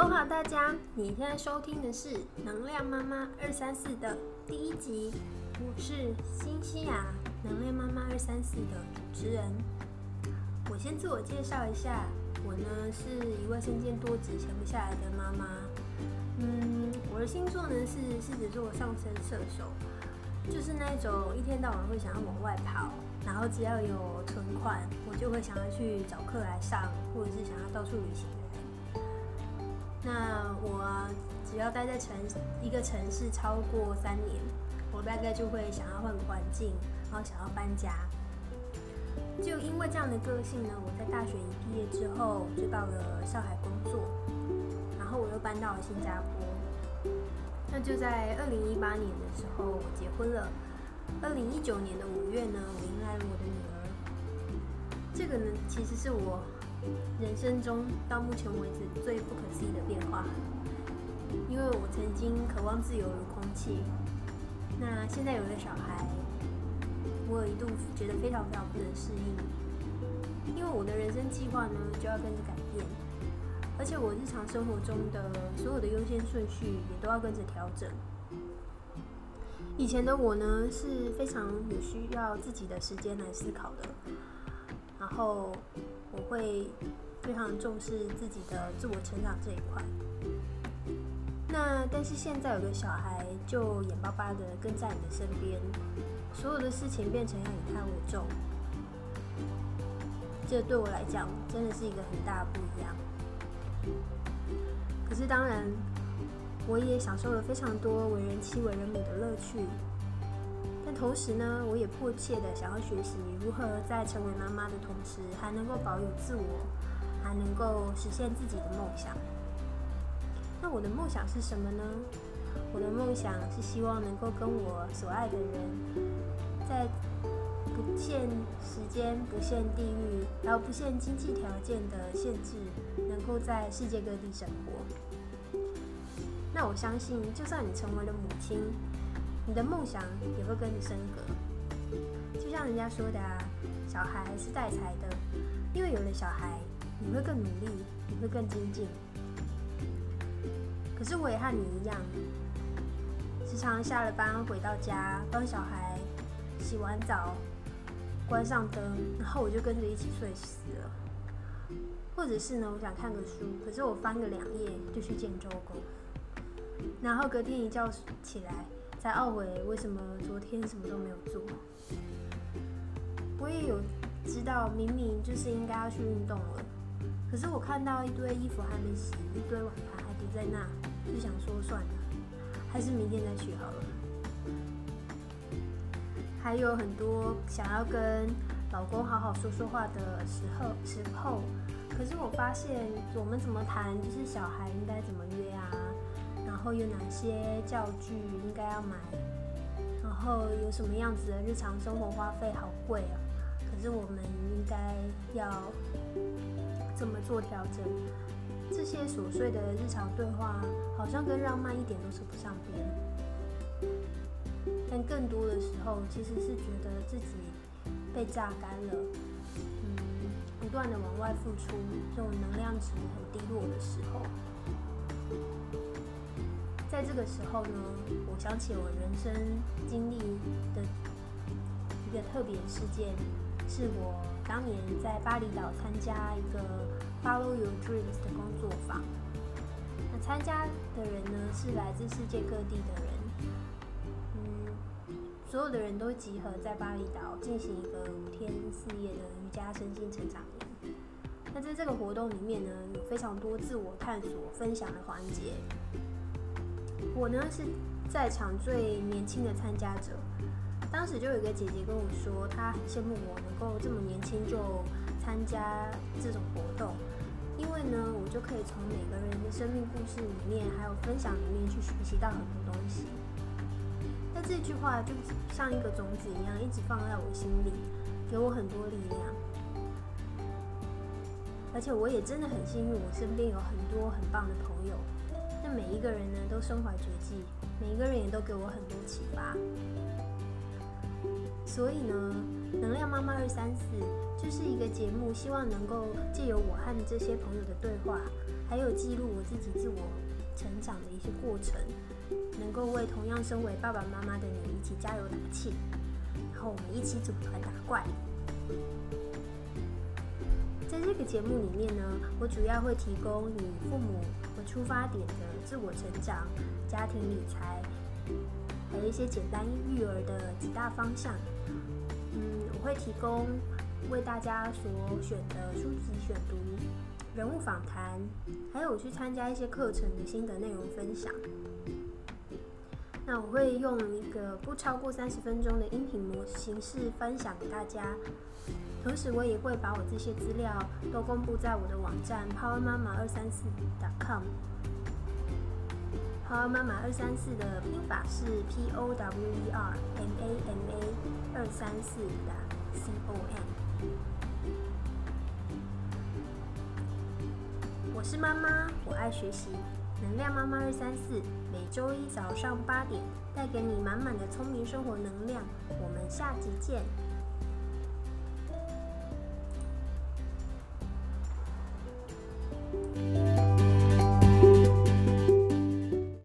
Hello，大家，你现在收听的是《能量妈妈二三四》的第一集，我是新西亚能量妈妈二三四的主持人。我先自我介绍一下，我呢是一位身兼多职、闲不下来的妈妈。嗯，我的星座呢是狮子座上升射手，就是那种一天到晚会想要往外跑，然后只要有存款，我就会想要去找课来上，或者是想要到处旅行。那我只要待在城一个城市超过三年，我大概就会想要换个环境，然后想要搬家。就因为这样的个性呢，我在大学一毕业之后就到了上海工作，然后我又搬到了新加坡。那就在二零一八年的时候，我结婚了。二零一九年的五月呢，我迎来了我的女儿。这个呢，其实是我。人生中到目前为止最不可思议的变化，因为我曾经渴望自由如空气，那现在有了小孩，我有一度觉得非常非常不能适应，因为我的人生计划呢就要跟着改变，而且我日常生活中的所有的优先顺序也都要跟着调整。以前的我呢是非常有需要自己的时间来思考的，然后。我会非常重视自己的自我成长这一块。那但是现在有个小孩就眼巴巴的跟在你的身边，所有的事情变成要以他为重，这对我来讲真的是一个很大的不一样。可是当然，我也享受了非常多为人妻为人母的乐趣。但同时呢，我也迫切的想要学习如何在成为妈妈的同时，还能够保有自我，还能够实现自己的梦想。那我的梦想是什么呢？我的梦想是希望能够跟我所爱的人，在不限时间、不限地域，然后不限经济条件的限制，能够在世界各地生活。那我相信，就算你成为了母亲。你的梦想也会跟你升格，就像人家说的啊，小孩是带财的，因为有了小孩，你会更努力，你会更精进。可是我也和你一样，时常下了班回到家，帮小孩洗完澡，关上灯，然后我就跟着一起睡死了。或者是呢，我想看个书，可是我翻个两页就去见周公，然后隔天一觉起来。才懊悔为什么昨天什么都没有做。我也有知道，明明就是应该要去运动了，可是我看到一堆衣服还没洗，一堆碗盘还叠在那，就想说算了，还是明天再去好了。还有很多想要跟老公好好说说话的时候时候，可是我发现我们怎么谈，就是小孩应该怎么约啊？有哪些教具应该要买？然后有什么样子的日常生活花费好贵啊？可是我们应该要怎么做调整？这些琐碎的日常对话，好像跟浪漫一点都扯不上边。但更多的时候，其实是觉得自己被榨干了，嗯，不断的往外付出，这种能量值很低落的时候。在这个时候呢，我想起我人生经历的一个特别事件，是我当年在巴厘岛参加一个 Follow Your Dreams 的工作坊。那参加的人呢，是来自世界各地的人，嗯，所有的人都集合在巴厘岛进行一个五天四夜的瑜伽身心成长营。那在这个活动里面呢，有非常多自我探索、分享的环节。我呢是在场最年轻的参加者，当时就有一个姐姐跟我说，她很羡慕我能够这么年轻就参加这种活动，因为呢，我就可以从每个人的生命故事里面，还有分享里面去学习到很多东西。那这句话就像一个种子一样，一直放在我心里，给我很多力量。而且我也真的很幸运，我身边有很多很棒的朋友。每一个人呢都身怀绝技，每一个人也都给我很多启发。所以呢，能量妈妈二三四就是一个节目，希望能够借由我和这些朋友的对话，还有记录我自己自我成长的一些过程，能够为同样身为爸爸妈妈的你一起加油打气，然后我们一起组团打怪。在这个节目里面呢，我主要会提供你父母出发点的自我成长、家庭理财，还有一些简单育儿的几大方向。嗯，我会提供为大家所选的书籍选读、人物访谈，还有我去参加一些课程的心得内容分享。那我会用一个不超过三十分钟的音频模形式分享给大家。同时，我也会把我这些资料都公布在我的网站 Power 妈妈二三四 .com。Power 妈妈二三四的拼法是 P O W E R M A M A 二三四的 C O M。我是妈妈，我爱学习。能量妈妈二三四，每周一早上八点，带给你满满的聪明生活能量。我们下集见。